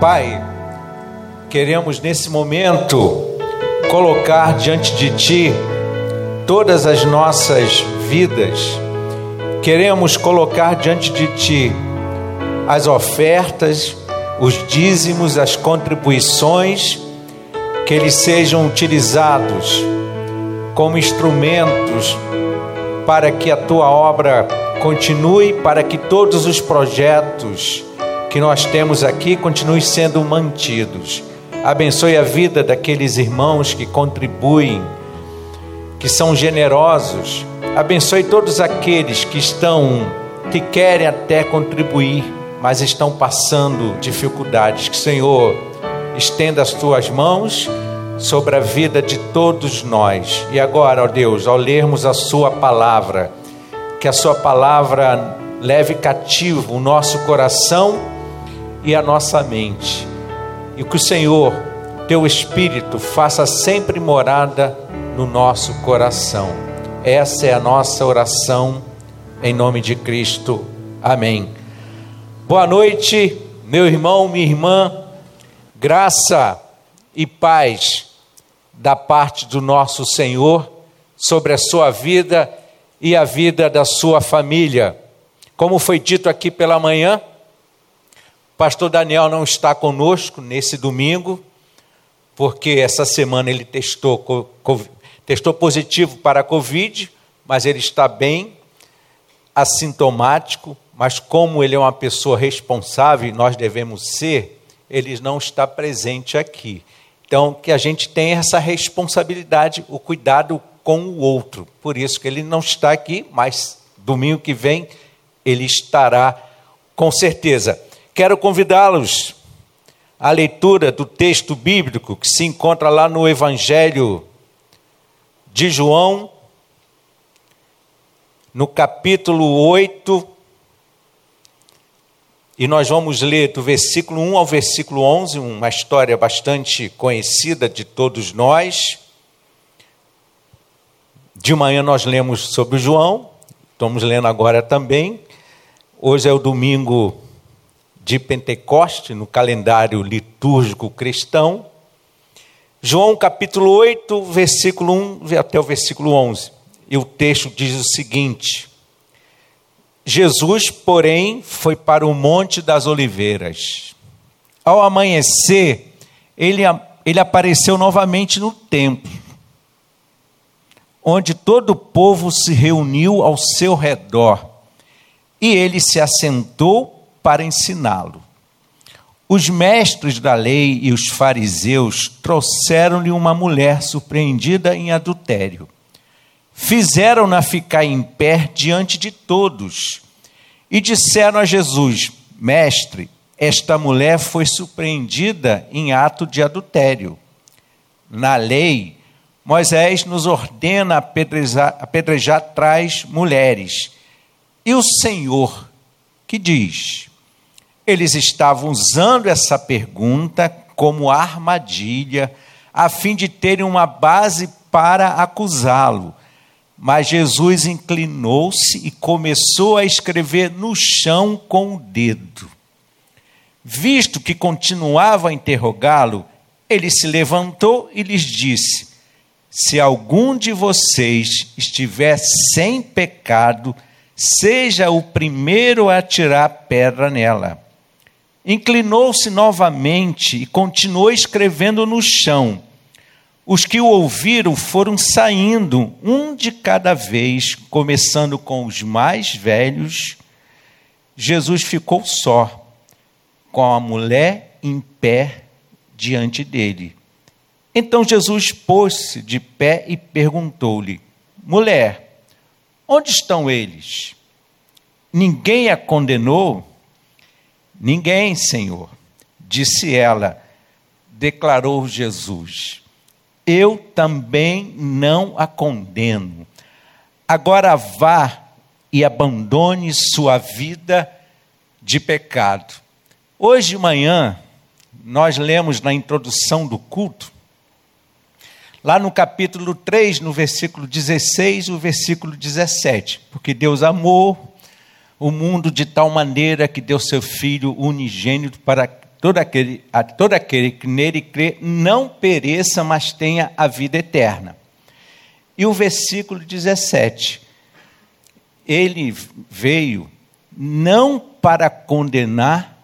Pai, queremos nesse momento colocar diante de Ti todas as nossas vidas, queremos colocar diante de Ti as ofertas, os dízimos, as contribuições, que eles sejam utilizados como instrumentos para que a tua obra continue, para que todos os projetos que nós temos aqui continuem sendo mantidos. Abençoe a vida daqueles irmãos que contribuem, que são generosos. Abençoe todos aqueles que estão, que querem até contribuir, mas estão passando dificuldades. Que Senhor estenda as tuas mãos sobre a vida de todos nós. E agora, ó Deus, ao lermos a Sua palavra, que a Sua palavra leve cativo o nosso coração e a nossa mente. E que o Senhor, Teu Espírito, faça sempre morada no nosso coração. Essa é a nossa oração, em nome de Cristo. Amém. Boa noite, meu irmão, minha irmã. Graça e paz da parte do nosso Senhor sobre a sua vida e a vida da sua família. Como foi dito aqui pela manhã, pastor Daniel não está conosco nesse domingo, porque essa semana ele testou, testou positivo para a Covid, mas ele está bem, assintomático, mas como ele é uma pessoa responsável e nós devemos ser, ele não está presente aqui. Então, que a gente tenha essa responsabilidade, o cuidado com o outro. Por isso que ele não está aqui, mas domingo que vem ele estará com certeza. Quero convidá-los à leitura do texto bíblico que se encontra lá no Evangelho de João, no capítulo 8, e nós vamos ler do versículo 1 ao versículo 11, uma história bastante conhecida de todos nós. De manhã nós lemos sobre João, estamos lendo agora também. Hoje é o domingo de Pentecoste, no calendário litúrgico cristão. João capítulo 8, versículo 1 até o versículo 11. E o texto diz o seguinte: Jesus, porém, foi para o Monte das Oliveiras. Ao amanhecer, ele, ele apareceu novamente no templo, onde todo o povo se reuniu ao seu redor, e ele se assentou para ensiná-lo. Os mestres da lei e os fariseus trouxeram-lhe uma mulher surpreendida em adultério fizeram-na ficar em pé diante de todos e disseram a Jesus: Mestre, esta mulher foi surpreendida em ato de adultério. Na lei, Moisés nos ordena apedrejar, apedrejar trás mulheres. E o Senhor, que diz? Eles estavam usando essa pergunta como armadilha, a fim de terem uma base para acusá-lo. Mas Jesus inclinou-se e começou a escrever no chão com o dedo. Visto que continuava a interrogá-lo, ele se levantou e lhes disse: Se algum de vocês estiver sem pecado, seja o primeiro a tirar pedra nela. Inclinou-se novamente e continuou escrevendo no chão. Os que o ouviram foram saindo, um de cada vez, começando com os mais velhos. Jesus ficou só, com a mulher em pé diante dele. Então Jesus pôs-se de pé e perguntou-lhe: Mulher, onde estão eles? Ninguém a condenou? Ninguém, Senhor, disse ela. Declarou Jesus eu também não a condeno. Agora vá e abandone sua vida de pecado. Hoje de manhã, nós lemos na introdução do culto, lá no capítulo 3, no versículo 16 e o versículo 17, porque Deus amou o mundo de tal maneira que deu seu Filho unigênito para todo aquele, a todo aquele que nele crê não pereça, mas tenha a vida eterna. E o versículo 17: Ele veio não para condenar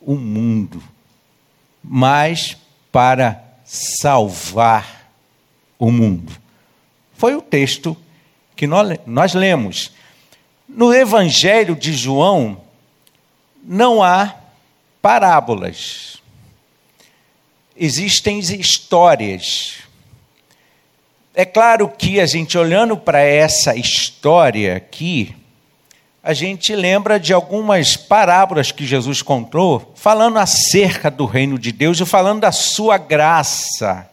o mundo, mas para salvar o mundo. Foi o texto que nós, nós lemos. No Evangelho de João, não há parábolas. Existem histórias. É claro que a gente olhando para essa história aqui, a gente lembra de algumas parábolas que Jesus contou, falando acerca do reino de Deus e falando da sua graça.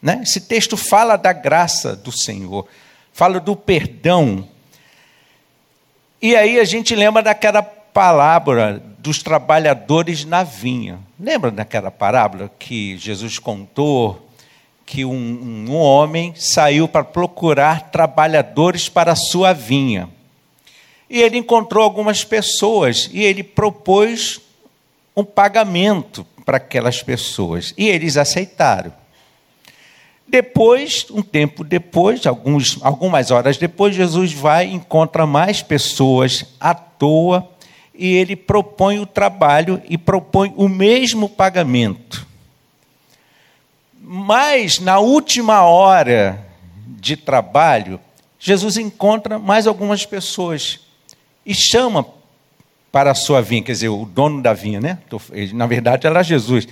Né? Esse texto fala da graça do Senhor, fala do perdão. E aí a gente lembra daquela parábola dos trabalhadores na vinha. Lembra daquela parábola que Jesus contou que um, um homem saiu para procurar trabalhadores para a sua vinha. E ele encontrou algumas pessoas e ele propôs um pagamento para aquelas pessoas. E eles aceitaram. Depois, um tempo depois, alguns, algumas horas depois, Jesus vai e encontra mais pessoas à toa e ele propõe o trabalho e propõe o mesmo pagamento. Mas, na última hora de trabalho, Jesus encontra mais algumas pessoas e chama para a sua vinha, quer dizer, o dono da vinha, né? Na verdade, era Jesus.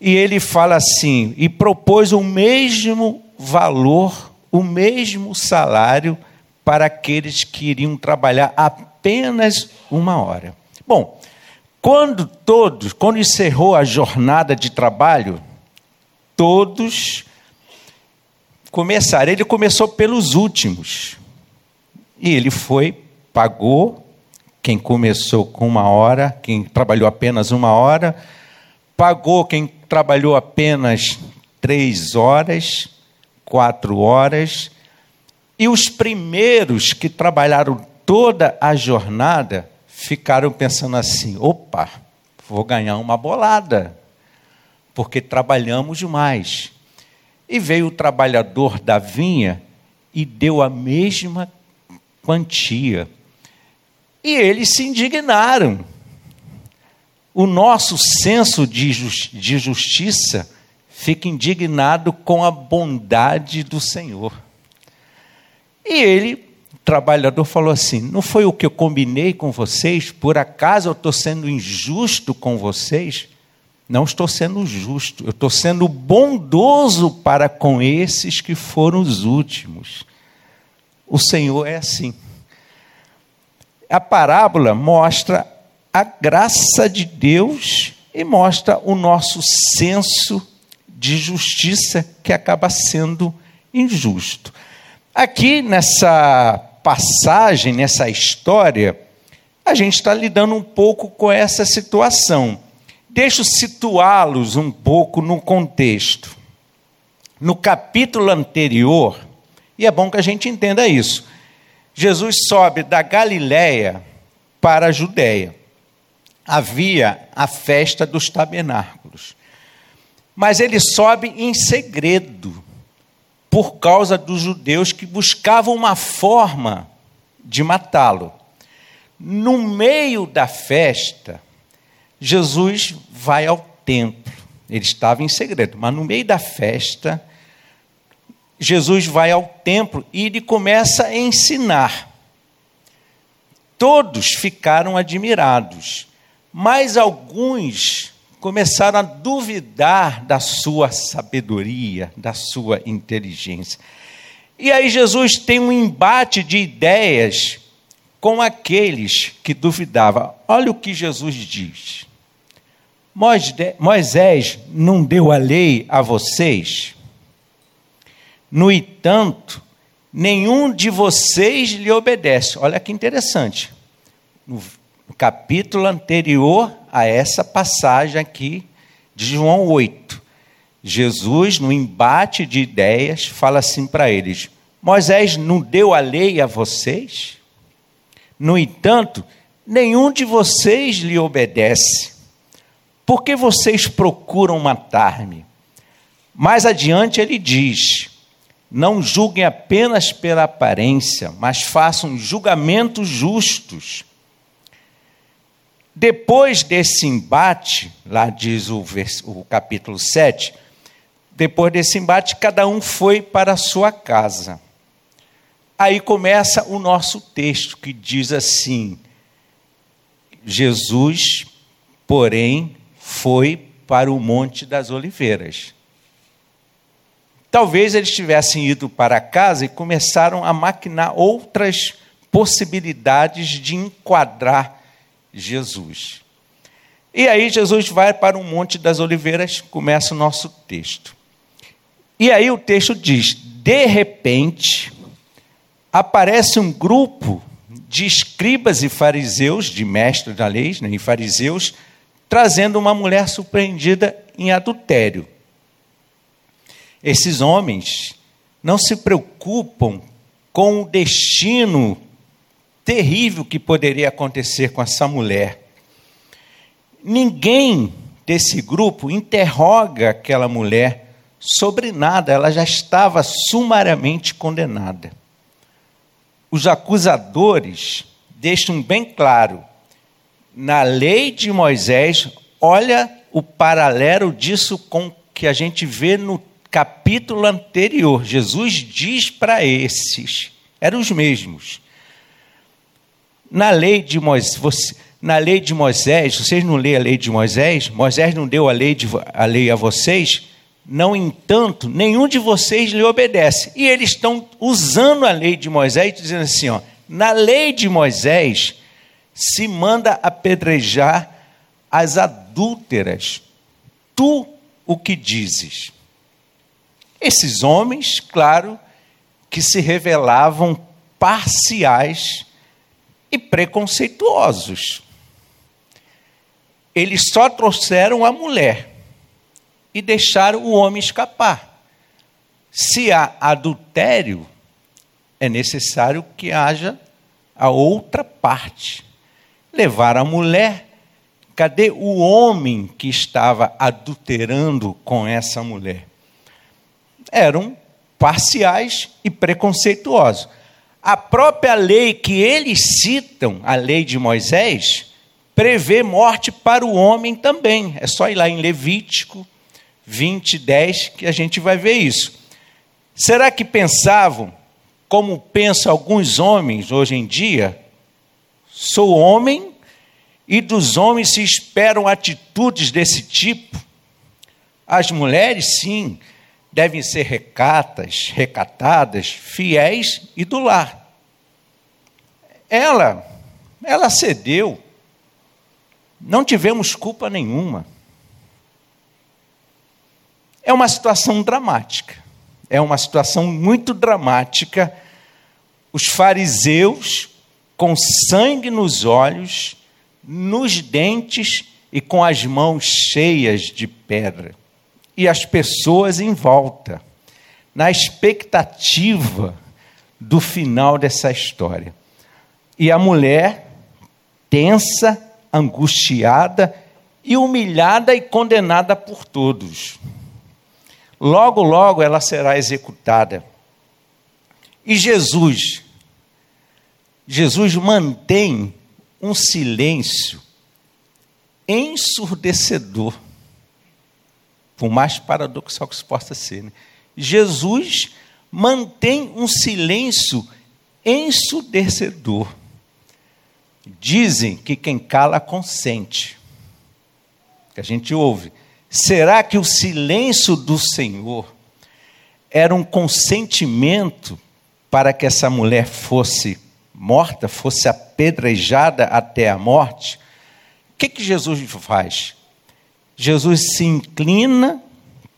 E ele fala assim: e propôs o mesmo valor, o mesmo salário para aqueles que iriam trabalhar apenas uma hora. Bom, quando todos, quando encerrou a jornada de trabalho, todos começaram. Ele começou pelos últimos. E ele foi, pagou quem começou com uma hora, quem trabalhou apenas uma hora, pagou quem trabalhou apenas três horas, quatro horas, e os primeiros que trabalharam toda a jornada ficaram pensando assim: opa, vou ganhar uma bolada, porque trabalhamos demais. E veio o trabalhador da vinha e deu a mesma quantia e eles se indignaram. O nosso senso de, de justiça fica indignado com a bondade do Senhor. E ele, trabalhador, falou assim: Não foi o que eu combinei com vocês? Por acaso eu estou sendo injusto com vocês? Não estou sendo justo, eu estou sendo bondoso para com esses que foram os últimos. O Senhor é assim a parábola mostra a graça de Deus e mostra o nosso senso de justiça que acaba sendo injusto. Aqui nessa passagem, nessa história, a gente está lidando um pouco com essa situação. Deixa eu situá-los um pouco no contexto. No capítulo anterior, e é bom que a gente entenda isso, Jesus sobe da Galiléia para a Judéia. Havia a festa dos tabernáculos. Mas ele sobe em segredo, por causa dos judeus que buscavam uma forma de matá-lo. No meio da festa, Jesus vai ao templo. Ele estava em segredo, mas no meio da festa, Jesus vai ao templo e ele começa a ensinar. Todos ficaram admirados, mas alguns começaram a duvidar da sua sabedoria, da sua inteligência. E aí Jesus tem um embate de ideias com aqueles que duvidavam. Olha o que Jesus diz. Moisés não deu a lei a vocês? No entanto, nenhum de vocês lhe obedece. Olha que interessante. Capítulo anterior a essa passagem aqui de João 8, Jesus, no embate de ideias, fala assim para eles: Moisés não deu a lei a vocês? No entanto, nenhum de vocês lhe obedece. Por que vocês procuram matar-me? Mais adiante ele diz: Não julguem apenas pela aparência, mas façam julgamentos justos. Depois desse embate, lá diz o, o capítulo 7, depois desse embate, cada um foi para a sua casa. Aí começa o nosso texto, que diz assim: Jesus, porém, foi para o Monte das Oliveiras. Talvez eles tivessem ido para casa e começaram a maquinar outras possibilidades de enquadrar Jesus. E aí Jesus vai para o Monte das Oliveiras, começa o nosso texto. E aí o texto diz: de repente, aparece um grupo de escribas e fariseus, de mestres da lei né, e fariseus, trazendo uma mulher surpreendida em adultério. Esses homens não se preocupam com o destino terrível que poderia acontecer com essa mulher. Ninguém desse grupo interroga aquela mulher sobre nada, ela já estava sumariamente condenada. Os acusadores deixam bem claro, na lei de Moisés, olha o paralelo disso com que a gente vê no capítulo anterior. Jesus diz para esses, eram os mesmos. Na lei de Moisés, você, na lei de Moisés, vocês não lêem a lei de Moisés? Moisés não deu a lei, de, a lei a vocês? Não entanto, nenhum de vocês lhe obedece. E eles estão usando a lei de Moisés, dizendo assim: ó, na lei de Moisés se manda apedrejar as adúlteras. Tu o que dizes? Esses homens, claro, que se revelavam parciais e preconceituosos. Eles só trouxeram a mulher e deixar o homem escapar. Se há adultério, é necessário que haja a outra parte. Levar a mulher. Cadê o homem que estava adulterando com essa mulher? Eram parciais e preconceituosos. A própria lei que eles citam, a lei de Moisés, prevê morte para o homem também. É só ir lá em Levítico 20, 10, que a gente vai ver isso. Será que pensavam, como pensam alguns homens hoje em dia? Sou homem e dos homens se esperam atitudes desse tipo. As mulheres, sim, devem ser recatas, recatadas, fiéis e do lar. Ela, ela cedeu. Não tivemos culpa nenhuma. É uma situação dramática. É uma situação muito dramática. Os fariseus, com sangue nos olhos, nos dentes e com as mãos cheias de pedra. E as pessoas em volta, na expectativa do final dessa história. E a mulher, tensa, angustiada e humilhada e condenada por todos logo, logo ela será executada. E Jesus, Jesus mantém um silêncio ensurdecedor, por mais paradoxal que isso possa ser. Né? Jesus mantém um silêncio ensurdecedor. Dizem que quem cala consente. Que a gente ouve. Será que o silêncio do Senhor era um consentimento para que essa mulher fosse morta, fosse apedrejada até a morte? O que, que Jesus faz? Jesus se inclina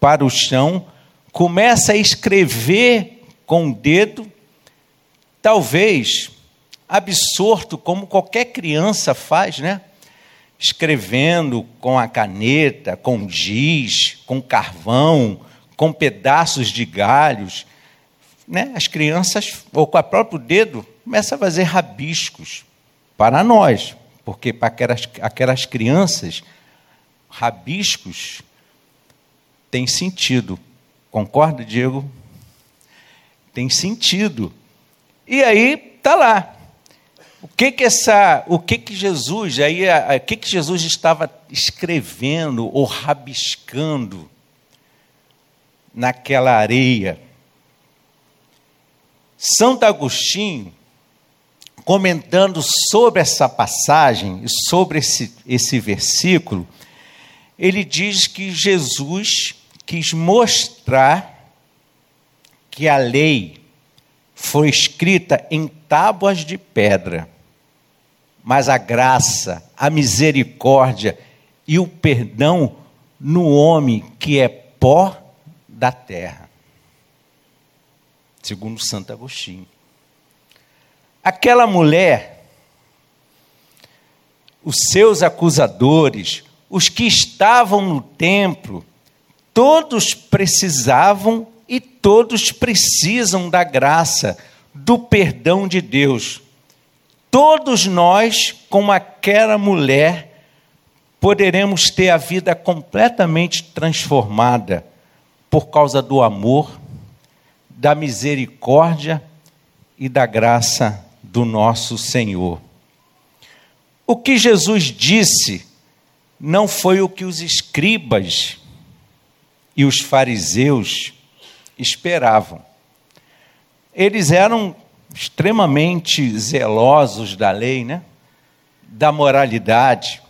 para o chão, começa a escrever com o dedo, talvez absorto, como qualquer criança faz, né? escrevendo com a caneta, com giz, com carvão, com pedaços de galhos. Né? As crianças, ou com o próprio dedo, começam a fazer rabiscos para nós, porque para aquelas, aquelas crianças rabiscos, tem sentido. Concorda, Diego? Tem sentido. E aí tá lá. O que que essa, o que que Jesus, aí o que que Jesus estava escrevendo ou rabiscando naquela areia? Santo Agostinho, comentando sobre essa passagem e sobre esse, esse versículo, ele diz que Jesus quis mostrar que a lei foi escrita em tábuas de pedra, mas a graça, a misericórdia e o perdão no homem que é pó da terra. Segundo Santo Agostinho. Aquela mulher, os seus acusadores, os que estavam no templo, todos precisavam e todos precisam da graça, do perdão de Deus. Todos nós, como aquela mulher, poderemos ter a vida completamente transformada por causa do amor, da misericórdia e da graça do nosso Senhor. O que Jesus disse não foi o que os escribas e os fariseus esperavam. Eles eram extremamente zelosos da lei, né? da moralidade,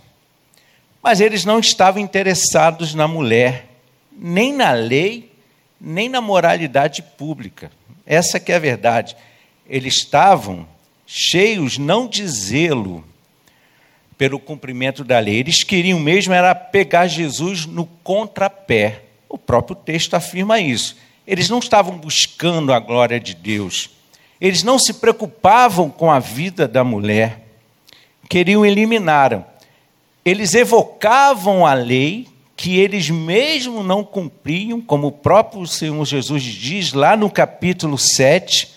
mas eles não estavam interessados na mulher, nem na lei, nem na moralidade pública. Essa que é a verdade. Eles estavam cheios não de zelo pelo cumprimento da lei, eles queriam mesmo era pegar Jesus no contrapé. O próprio texto afirma isso. Eles não estavam buscando a glória de Deus. Eles não se preocupavam com a vida da mulher. Queriam eliminar. Eles evocavam a lei que eles mesmo não cumpriam, como o próprio Senhor Jesus diz lá no capítulo 7,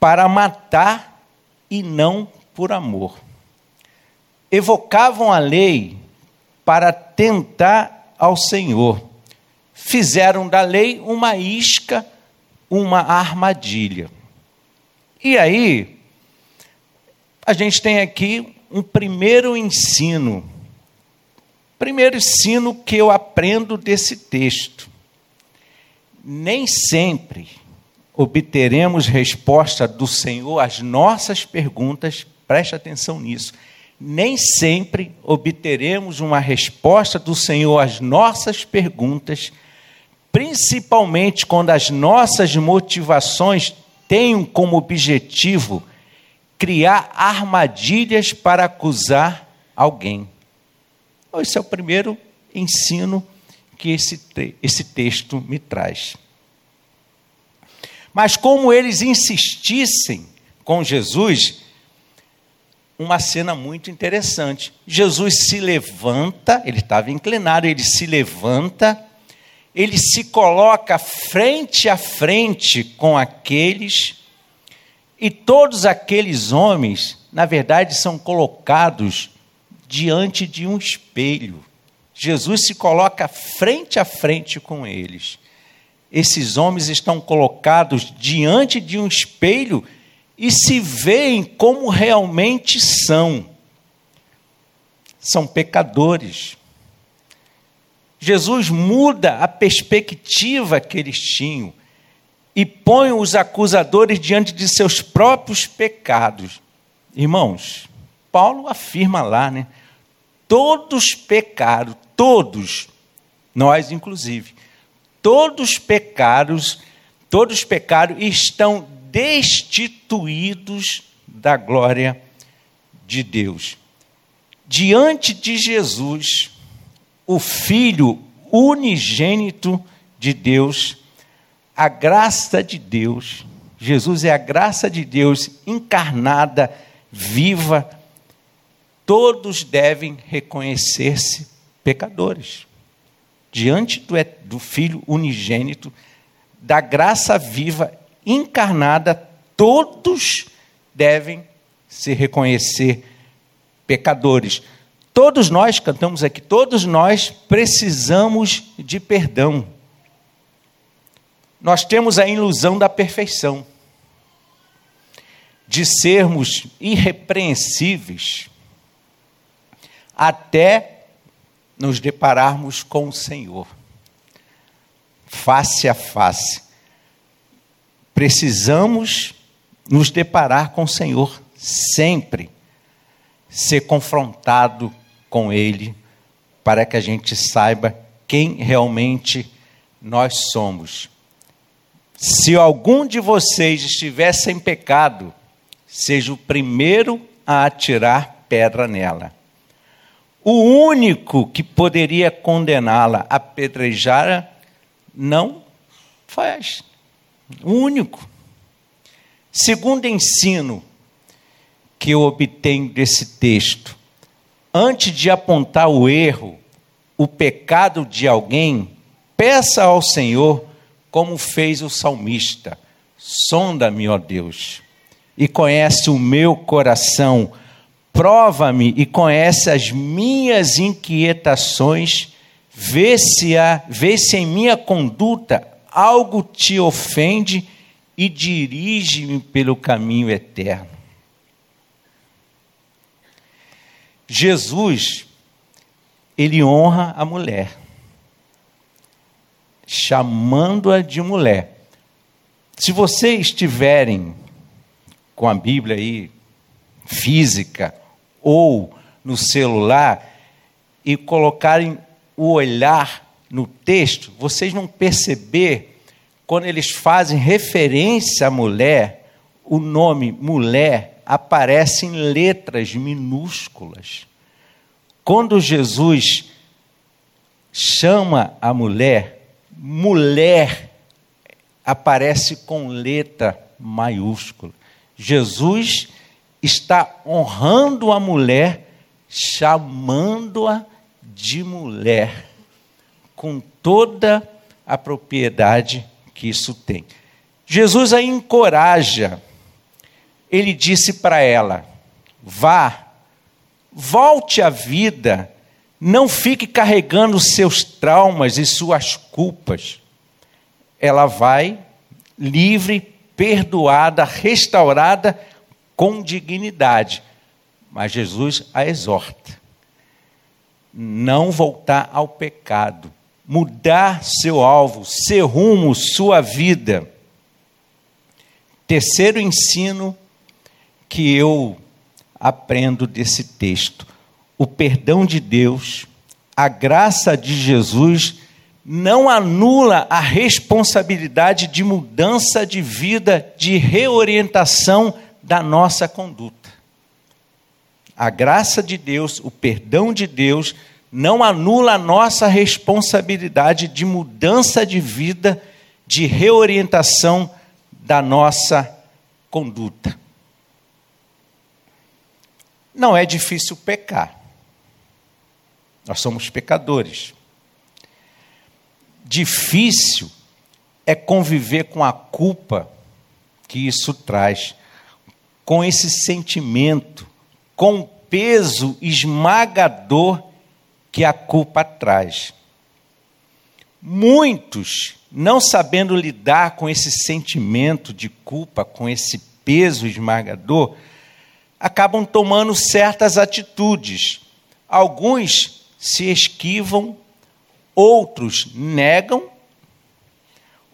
para matar e não por amor. Evocavam a lei para tentar ao Senhor fizeram da lei uma isca, uma armadilha. E aí, a gente tem aqui um primeiro ensino. Primeiro ensino que eu aprendo desse texto. Nem sempre obteremos resposta do Senhor às nossas perguntas, preste atenção nisso. Nem sempre obteremos uma resposta do Senhor às nossas perguntas principalmente quando as nossas motivações têm como objetivo criar armadilhas para acusar alguém. Então, esse é o primeiro ensino que esse, esse texto me traz. Mas como eles insistissem com Jesus, uma cena muito interessante. Jesus se levanta, ele estava inclinado, ele se levanta ele se coloca frente a frente com aqueles, e todos aqueles homens, na verdade, são colocados diante de um espelho. Jesus se coloca frente a frente com eles. Esses homens estão colocados diante de um espelho e se veem como realmente são. São pecadores. Jesus muda a perspectiva que eles tinham e põe os acusadores diante de seus próprios pecados. Irmãos, Paulo afirma lá, né? Todos pecaram, todos, nós inclusive, todos pecados, todos pecaram e estão destituídos da glória de Deus. Diante de Jesus, o Filho unigênito de Deus, a graça de Deus. Jesus é a graça de Deus encarnada, viva. Todos devem reconhecer-se pecadores. Diante do, do Filho unigênito, da graça viva encarnada, todos devem se reconhecer pecadores todos nós, cantamos aqui, todos nós precisamos de perdão. Nós temos a ilusão da perfeição, de sermos irrepreensíveis, até nos depararmos com o Senhor, face a face. Precisamos nos deparar com o Senhor sempre, ser confrontado com Ele, para que a gente saiba quem realmente nós somos. Se algum de vocês estiver sem pecado, seja o primeiro a atirar pedra nela. O único que poderia condená-la a pedrejar não faz. O único. Segundo ensino que eu obtenho desse texto, antes de apontar o erro, o pecado de alguém, peça ao Senhor como fez o salmista: sonda-me, ó Deus, e conhece o meu coração, prova-me e conhece as minhas inquietações, vê se há, vê se em minha conduta algo te ofende e dirige-me pelo caminho eterno. Jesus, ele honra a mulher chamando-a de mulher. Se vocês estiverem com a Bíblia aí física ou no celular e colocarem o olhar no texto, vocês vão perceber quando eles fazem referência à mulher, o nome mulher aparece em letras minúsculas. Quando Jesus chama a mulher, mulher aparece com letra maiúscula. Jesus está honrando a mulher, chamando-a de mulher, com toda a propriedade que isso tem. Jesus a encoraja. Ele disse para ela: vá, volte à vida não fique carregando seus traumas e suas culpas. Ela vai livre, perdoada, restaurada com dignidade. Mas Jesus a exorta. Não voltar ao pecado, mudar seu alvo, seu rumo, sua vida. Terceiro ensino que eu aprendo desse texto o perdão de Deus, a graça de Jesus, não anula a responsabilidade de mudança de vida, de reorientação da nossa conduta. A graça de Deus, o perdão de Deus, não anula a nossa responsabilidade de mudança de vida, de reorientação da nossa conduta. Não é difícil pecar. Nós somos pecadores. Difícil é conviver com a culpa que isso traz, com esse sentimento, com o peso esmagador que a culpa traz. Muitos, não sabendo lidar com esse sentimento de culpa, com esse peso esmagador, acabam tomando certas atitudes. Alguns se esquivam, outros negam,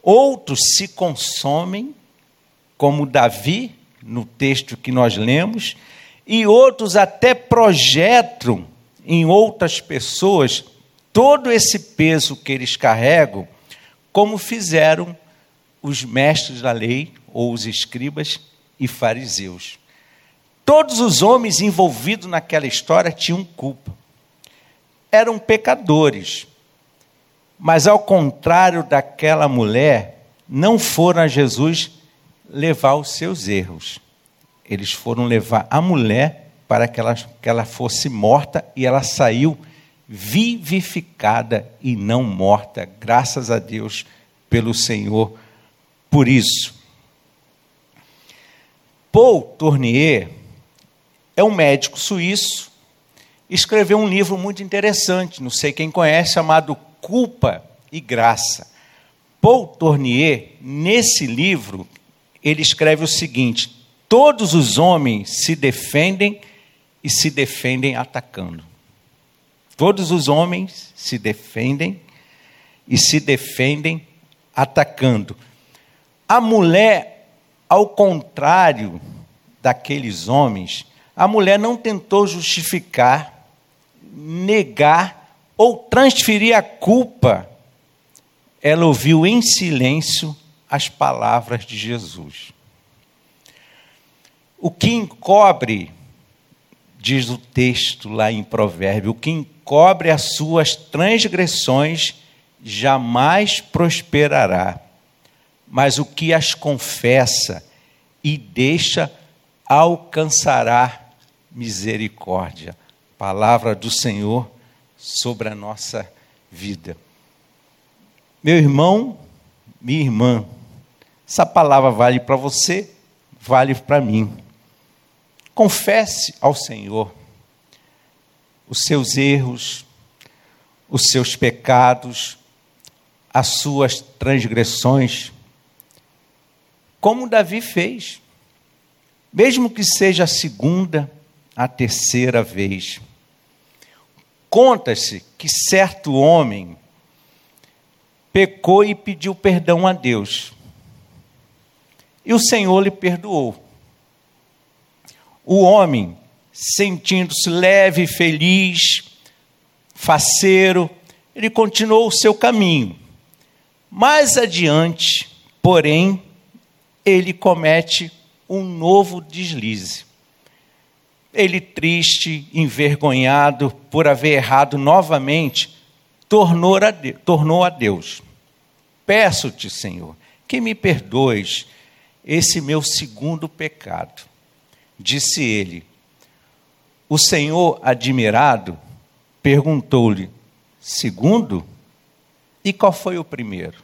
outros se consomem, como Davi, no texto que nós lemos, e outros até projetam em outras pessoas todo esse peso que eles carregam, como fizeram os mestres da lei, ou os escribas e fariseus. Todos os homens envolvidos naquela história tinham culpa eram pecadores. Mas ao contrário daquela mulher, não foram a Jesus levar os seus erros. Eles foram levar a mulher para que ela, que ela fosse morta e ela saiu vivificada e não morta, graças a Deus pelo Senhor por isso. Paul Tournier é um médico suíço escreveu um livro muito interessante, não sei quem conhece, chamado Culpa e Graça. Paul Tournier, nesse livro, ele escreve o seguinte: todos os homens se defendem e se defendem atacando. Todos os homens se defendem e se defendem atacando. A mulher, ao contrário daqueles homens, a mulher não tentou justificar, negar ou transferir a culpa. Ela ouviu em silêncio as palavras de Jesus. O que encobre, diz o texto lá em Provérbio, o que encobre as suas transgressões jamais prosperará, mas o que as confessa e deixa alcançará misericórdia. Palavra do Senhor sobre a nossa vida. Meu irmão, minha irmã, essa palavra vale para você, vale para mim. Confesse ao Senhor os seus erros, os seus pecados, as suas transgressões, como Davi fez, mesmo que seja a segunda, a terceira vez. Conta-se que certo homem pecou e pediu perdão a Deus. E o Senhor lhe perdoou. O homem, sentindo-se leve feliz, faceiro, ele continuou o seu caminho. Mais adiante, porém, ele comete um novo deslize ele triste, envergonhado por haver errado novamente, tornou a, tornou a Deus. Peço-te, Senhor, que me perdoes esse meu segundo pecado. Disse ele. O Senhor, admirado, perguntou-lhe: Segundo? E qual foi o primeiro?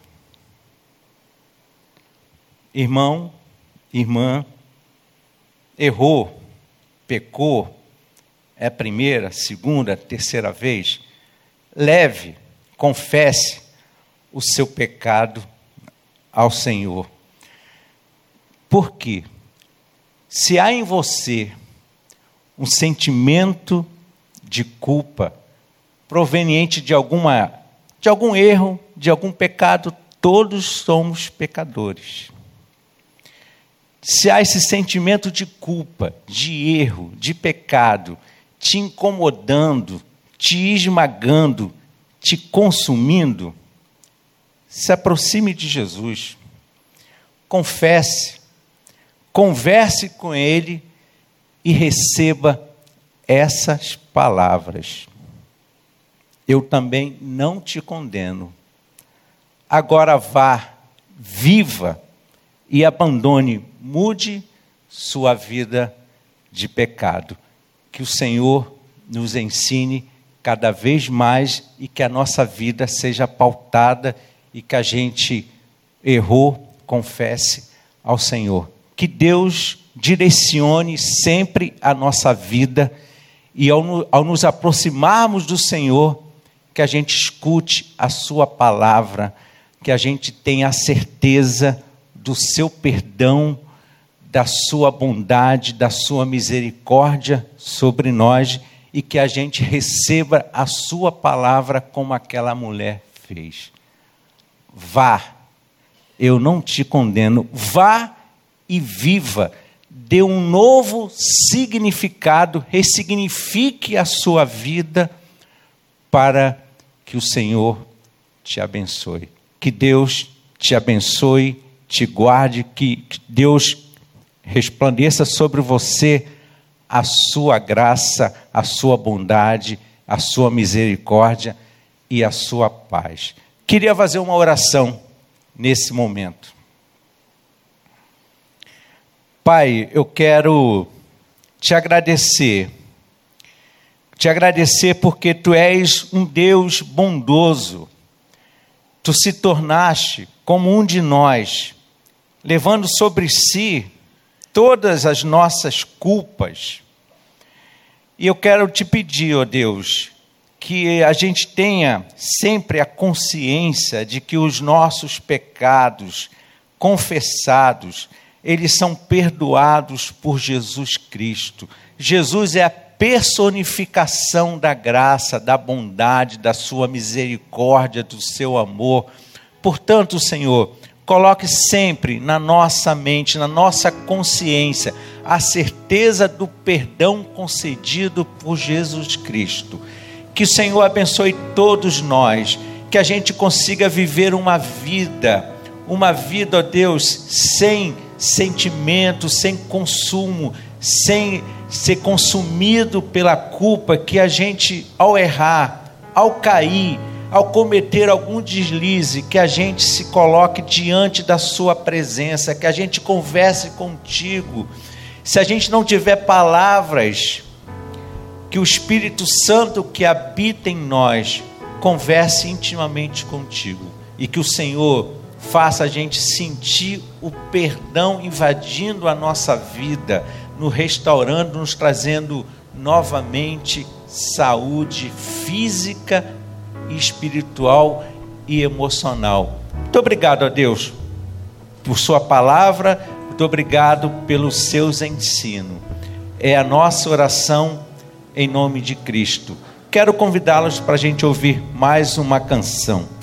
Irmão, irmã, errou pecou, é a primeira, segunda, terceira vez, leve, confesse o seu pecado ao Senhor. Por quê? Se há em você um sentimento de culpa proveniente de alguma de algum erro, de algum pecado, todos somos pecadores. Se há esse sentimento de culpa, de erro, de pecado, te incomodando, te esmagando, te consumindo, se aproxime de Jesus, confesse, converse com Ele e receba essas palavras. Eu também não te condeno. Agora vá, viva e abandone, mude sua vida de pecado. Que o Senhor nos ensine cada vez mais e que a nossa vida seja pautada e que a gente errou, confesse ao Senhor. Que Deus direcione sempre a nossa vida e ao, ao nos aproximarmos do Senhor, que a gente escute a Sua palavra, que a gente tenha a certeza do seu perdão, da sua bondade, da sua misericórdia sobre nós e que a gente receba a sua palavra como aquela mulher fez. Vá, eu não te condeno, vá e viva, dê um novo significado, ressignifique a sua vida para que o Senhor te abençoe. Que Deus te abençoe te guarde, que Deus resplandeça sobre você a sua graça, a sua bondade, a sua misericórdia e a sua paz. Queria fazer uma oração nesse momento. Pai, eu quero te agradecer. Te agradecer porque tu és um Deus bondoso. Tu se tornaste como um de nós levando sobre si todas as nossas culpas. E eu quero te pedir, ó Deus, que a gente tenha sempre a consciência de que os nossos pecados confessados, eles são perdoados por Jesus Cristo. Jesus é a personificação da graça, da bondade, da sua misericórdia, do seu amor. Portanto, Senhor, coloque sempre na nossa mente, na nossa consciência, a certeza do perdão concedido por Jesus Cristo. Que o Senhor abençoe todos nós, que a gente consiga viver uma vida, uma vida, ó Deus, sem sentimento, sem consumo, sem ser consumido pela culpa que a gente, ao errar, ao cair, ao cometer algum deslize, que a gente se coloque diante da Sua presença, que a gente converse contigo. Se a gente não tiver palavras, que o Espírito Santo que habita em nós converse intimamente contigo e que o Senhor faça a gente sentir o perdão invadindo a nossa vida nos restaurando, nos trazendo novamente saúde física, espiritual e emocional. Muito obrigado a Deus por Sua palavra, muito obrigado pelos seus ensinos. É a nossa oração em nome de Cristo. Quero convidá-los para a gente ouvir mais uma canção.